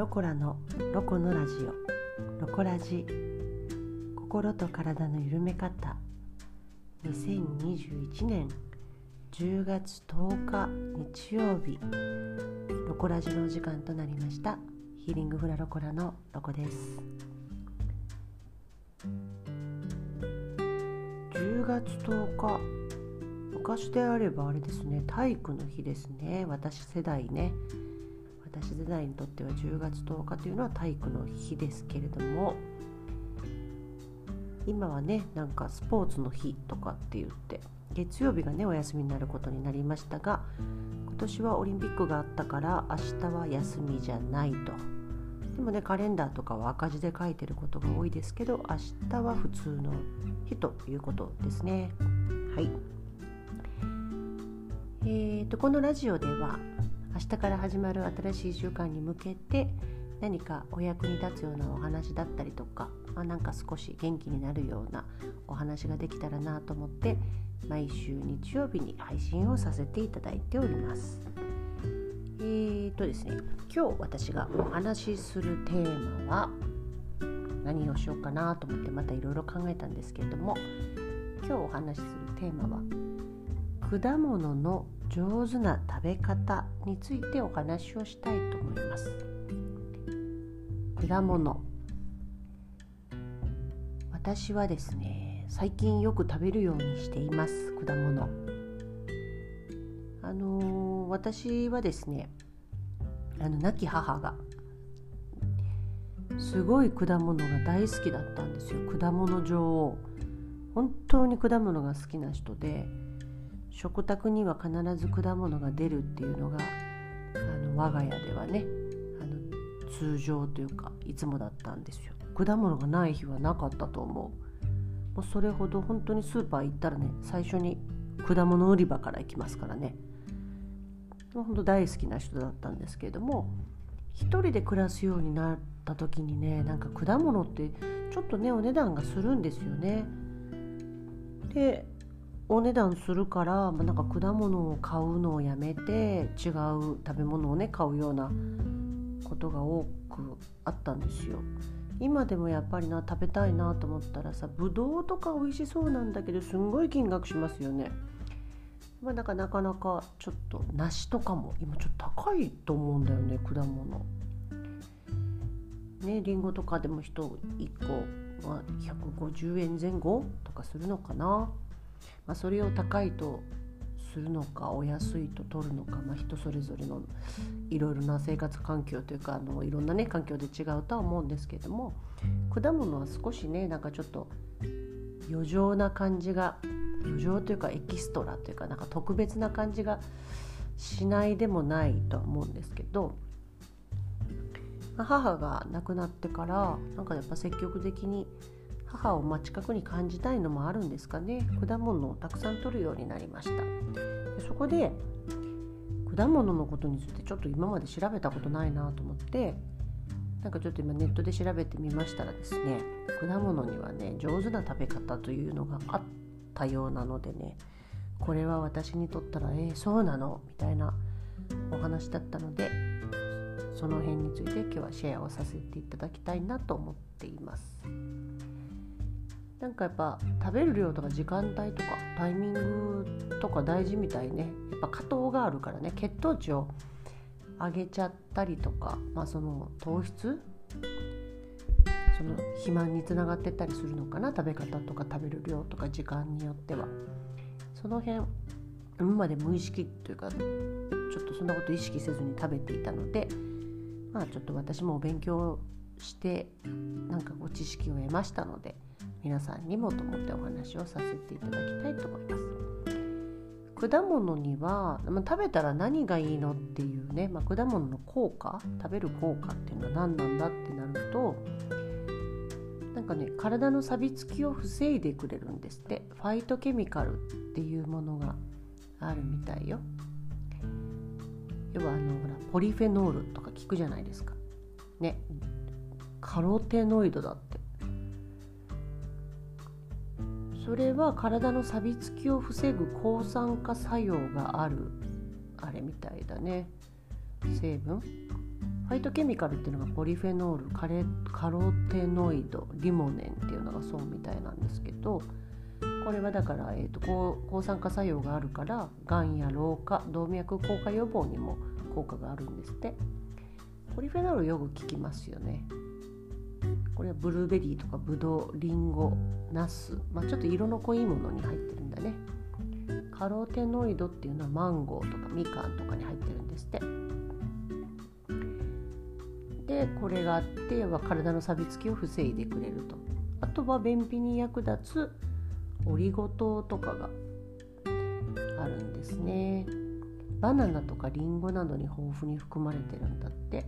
ロコラのロコのラジオ。ロコラジ。心と体の緩め方。2021年10月10日日曜日。ロコラジのお時間となりました。ヒーリングフラロコラのロコです。10月10日。昔であればあれですね。体育の日ですね。私世代ね。私世代にとっては10月10日というのは体育の日ですけれども今はねなんかスポーツの日とかって言って月曜日がねお休みになることになりましたが今年はオリンピックがあったから明日は休みじゃないと。でもねカレンダーとかは赤字で書いてることが多いですけど明日は普通の日ということですね。はい。えーとこのラジオでは明日から始まる新しい週間に向けて何かお役に立つようなお話だったりとか、まあ、なんか少し元気になるようなお話ができたらなと思って毎週日曜日に配信をさせていただいております。えーとですね今日私がお話しするテーマは何をしようかなと思ってまたいろいろ考えたんですけれども今日お話しするテーマは果物の上手な食べ方についてお話をしたいと思います。果物。私はですね最近よく食べるようにしています果物。あのー、私はですねあの亡き母がすごい果物が大好きだったんですよ。果物女王本当に果物が好きな人で食卓には必ず果物が出るっていうのがあの我が家ではねあの通常というかいつもだったんですよ。果物がない日はなかったと思う。もうそれほど本当にスーパー行ったらね最初に果物売り場から行きますからね。本当大好きな人だったんですけれども一人で暮らすようになった時にねなんか果物ってちょっとねお値段がするんですよね。でお値段するから、まあ、なんか果物を買うのをやめて違う食べ物をね買うようなことが多くあったんですよ。今でもやっぱりな食べたいなと思ったらさぶどうとか美味しそうなんだけどすんごい金額しますよね。まあ、なんかなかなかちょっと梨とかも今ちょっと高いと思うんだよね果物。ねりんごとかでも 1, 1個は150円前後とかするのかな。まあ、それを高いとするのかお安いと取るのか、まあ、人それぞれのいろいろな生活環境というかあのいろんなね環境で違うとは思うんですけれども果物は少しねなんかちょっと余剰な感じが余剰というかエキストラというかなんか特別な感じがしないでもないとは思うんですけど、母が亡くなってからなんかやっぱ積極的に母を近くに感じたいのもあるんですかね。果物をたくさん取るようになりました。でそこで果物のことについてちょっと今まで調べたことないなと思ってなんかちょっと今ネットで調べてみましたらですね果物にはね上手な食べ方というのがあったようなのでねこれは私にとったらえー、そうなのみたいなお話だったのでその辺について今日はシェアをさせていただきたいなと思っています。なんかやっぱ食べる量とか時間帯とかタイミングとか大事みたいね。やっぱ果糖があるからね。血糖値を上げちゃったりとか、まあ、その糖質？その肥満につながってったりするのかな？食べ方とか食べる量とか時間によっては。その辺今まで無意識というかちょっとそんなこと意識せずに食べていたのでまあちょっと私もお勉強してなんかご知識を得ましたので皆さんにもと思ってお話をさせていただきたいと思います。果物には、まあ、食べたら何がいいのっていうね、まあ、果物の効果食べる効果っていうのは何なんだってなるとなんかね体の錆びつきを防いでくれるんですってファイトケミカルっていうものがあるみたいよ。要はあのほらポリフェノールとか聞くじゃないですか。ねカロテノイドだっそれは体の錆びつきを防ぐ抗酸化作用がある。あれみたいだね。成分。ファイトケミカルっていうのがポリフェノールカレカロテノイドリモネンっていうのがそうみたいなんですけどこれはだから、えーと、と抗酸化作用があるからがんや老化動脈硬化予防にも効果があるんですって。ポリフェノールよく聞きますよね。これはブルーベリーとかブドウリンゴナス、まあ、ちょっと色の濃いものに入ってるんだね。カロテノイドっていうのはマンゴーとかみかんとかに入ってるんですって。でこれがあっては体の錆びつきを防いでくれると。あとは便秘に役立つオリゴ糖とかがあるんですね。バナナとかリンゴなどに豊富に含まれてるんだって、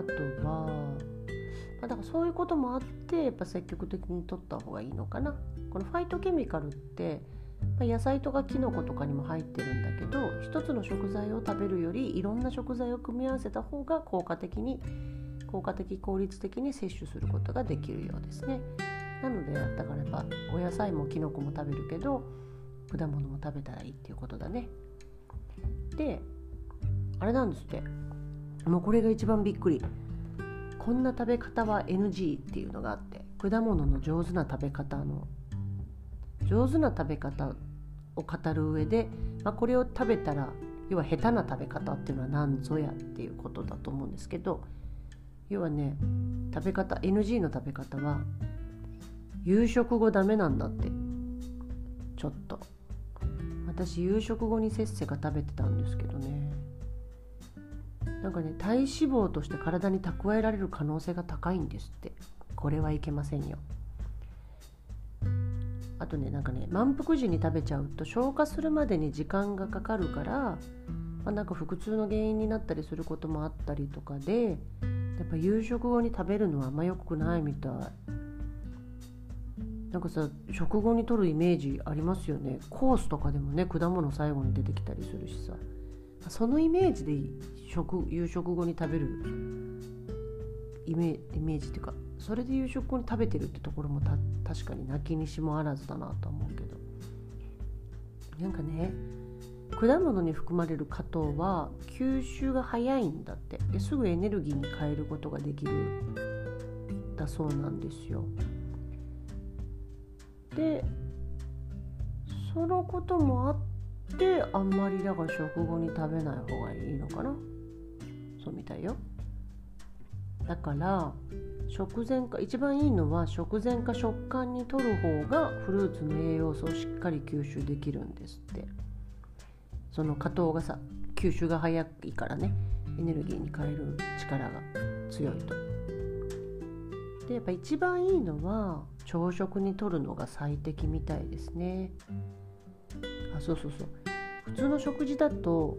あとは、まあ、だからそういうこともあってやっぱ積極的に取った方がいいのかなこのファイトケミカルってま野菜とかきのことかにも入ってるんだけど一つの食材を食べるよりいろんな食材を組み合わせた方が効果的に効果的効率的に摂取することができるようですね。なのでだからやっぱお野菜もきのこも食べるけど果物も食べたらいいっていうことだね。であれなんですってもうこれが一番びっくり。こんな食べ方は NG っていうのがあって果物の上手な食べ方の上手な食べ方を語る上で、まあ、これを食べたら要は下手な食べ方っていうのは何ぞやっていうことだと思うんですけど要はね食べ方 NG の食べ方は夕食後ダメなんだって。ちょっと。私夕食後にせっせが食べてたんですけどね。なんかね体脂肪として体に蓄えられる可能性が高いんですって。これはいけませんよ。あとねなんかね満腹時に食べちゃうと消化するまでに時間がかかるから、まあ、なんか腹痛の原因になったりすることもあったりとかでやっぱ夕食後に食べるのはあんま良くないみたい。なんかさ食後にとるイメージありますよね。コースとかでもね果物最後に出てきたりするしさ。そのイメージで食夕食後に食べるイメージっていうかそれで夕食後に食べてるってところも確かに泣きにしもあらずだなと思うけどなんかね果物に含まれる果糖は吸収が早いんだってですぐエネルギーに変えることができるだそうなんですよ。でそのこともあってあんまりだから食後に食べない方がいいのかな。そうみたいよ。だから食前か一番いいのは食前か食感にとる方がフルーツの栄養素をしっかり吸収できるんですって。その果糖がさ吸収が早いからね。エネルギーに変える力が強いと。でやっぱ一番いいのは朝食にとるのが最適みたいですね。あそうそうそう。普通の食事だと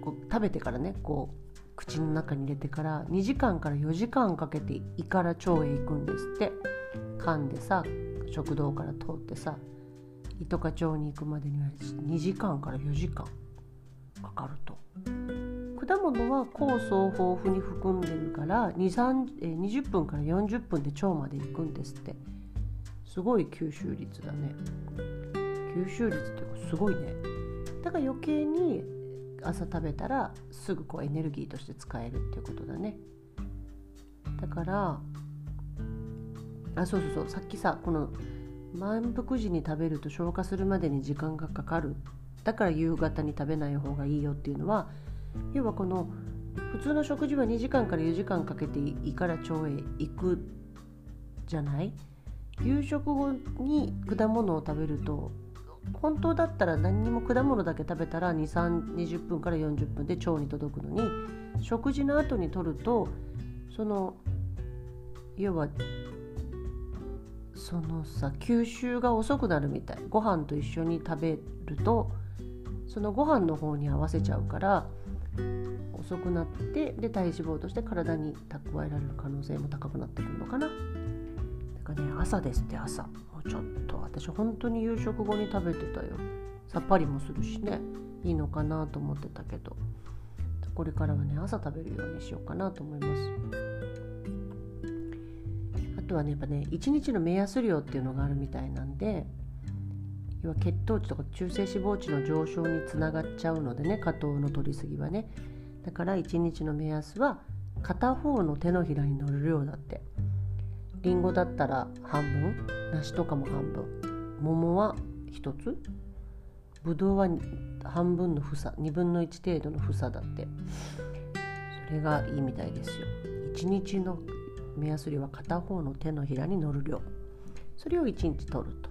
こう食べてからねこう口の中に入れてから2時間から4時間かけて胃から腸へ行くんですって。噛んでさ食道から通ってさ胃とか腸に行くまでには2時間から4時間かかると。果物は酵素を豊富に含んでるから20分から40分で腸まで行くんですって。すごい吸収率だね。吸収率っていうかすごいね。だから余計に朝食べたらすぐこうエネルギーとして使えるっていうことだね。だからあそうそうそうさっきさこの満腹時に食べると消化するまでに時間がかかる。だから夕方に食べない方がいいよっていうのは要はこの普通の食事は2時間から4時間かけて胃から腸へ行くじゃない？夕食後に果物を食べると本当だったら何にも果物だけ食べたら2320分から40分で腸に届くのに食事の後にとるとその要はそのさ吸収が遅くなるみたいご飯と一緒に食べるとそのご飯の方に合わせちゃうから遅くなってで体脂肪として体に蓄えられる可能性も高くなってくるのかな。かね朝ですって朝。もう。ちょっと私本当に夕食後に食べてたよ。さっぱりもするしねいいのかなと思ってたけど。これからはね朝食べるようにしようかなと思います。あとはねやっぱね1日の目安量っていうのがあるみたいなんで要は血糖値とか中性脂肪値の上昇につながっちゃうのでね果糖の摂りすぎはね。だから1日の目安は片方の手のひらに乗る量だって。りんごだったら半分？梨とかも半分。桃は1つ？ぶどうは半分の房2分の1程度の房だって。それがいいみたいですよ。1日の目安量は片方の手のひらに乗る量。それを1日取ると。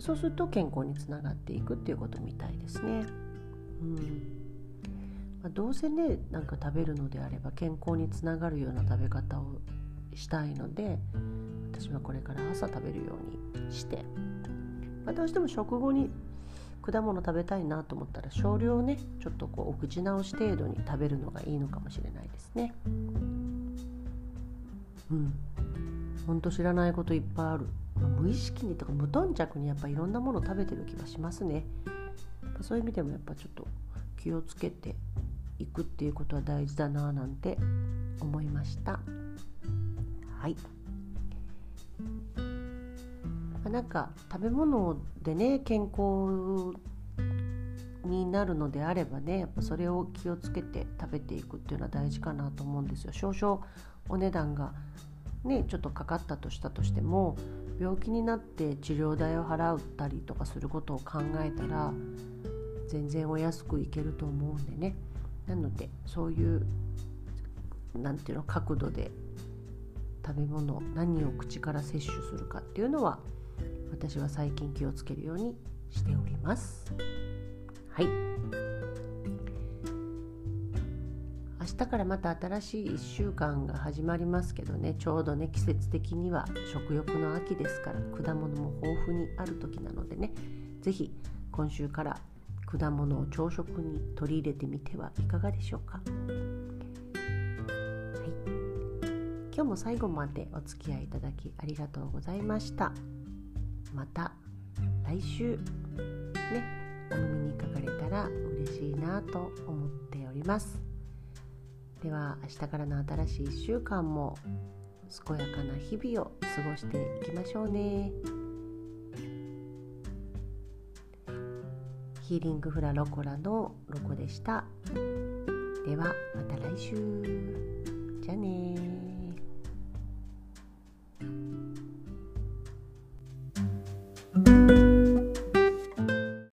そうすると健康につながっていくっていうことみたいですね。うん。まあ、どうせねなんか食べるのであれば健康につながるような食べ方をしたいので私はこれから朝食べるようにして、まあ、どうしても食後に果物食べたいなと思ったら少量ねちょっとこうお口直し程度に食べるのがいいのかもしれないですね。うん。ほんと知らないこといっぱいある。無意識にとか無頓着にやっぱいろんなもの食べてる気はしますね。そういう意味でもやっぱちょっと気をつけていくっていうことは大事だななんて思いました。はい。なんか食べ物でね健康になるのであればねやっぱそれを気をつけて食べていくっていうのは大事かなと思うんですよ。少々お値段がねちょっとかかったとしたとしても病気になって治療代を払ったりとかすることを考えたら全然お安くいけると思うんでね。なのでそういう何ていうの角度で食べ物何を口から摂取するかっていうのは私は最近気をつけるようにしております。はい。明日からまた新しい1週間が始まりますけどねちょうどね季節的には食欲の秋ですから果物も豊富にある時なのでね是非今週から果物を朝食に取り入れてみてはいかがでしょうか、今日も最後までお付き合いいただきありがとうございましたまた来週ねお耳にかかれたら嬉しいなと思っておりますでは明日からの新しい1週間も健やかな日々を過ごしていきましょうね。ヒーリングフラロコラのロコでした。ではまた来週。じゃあね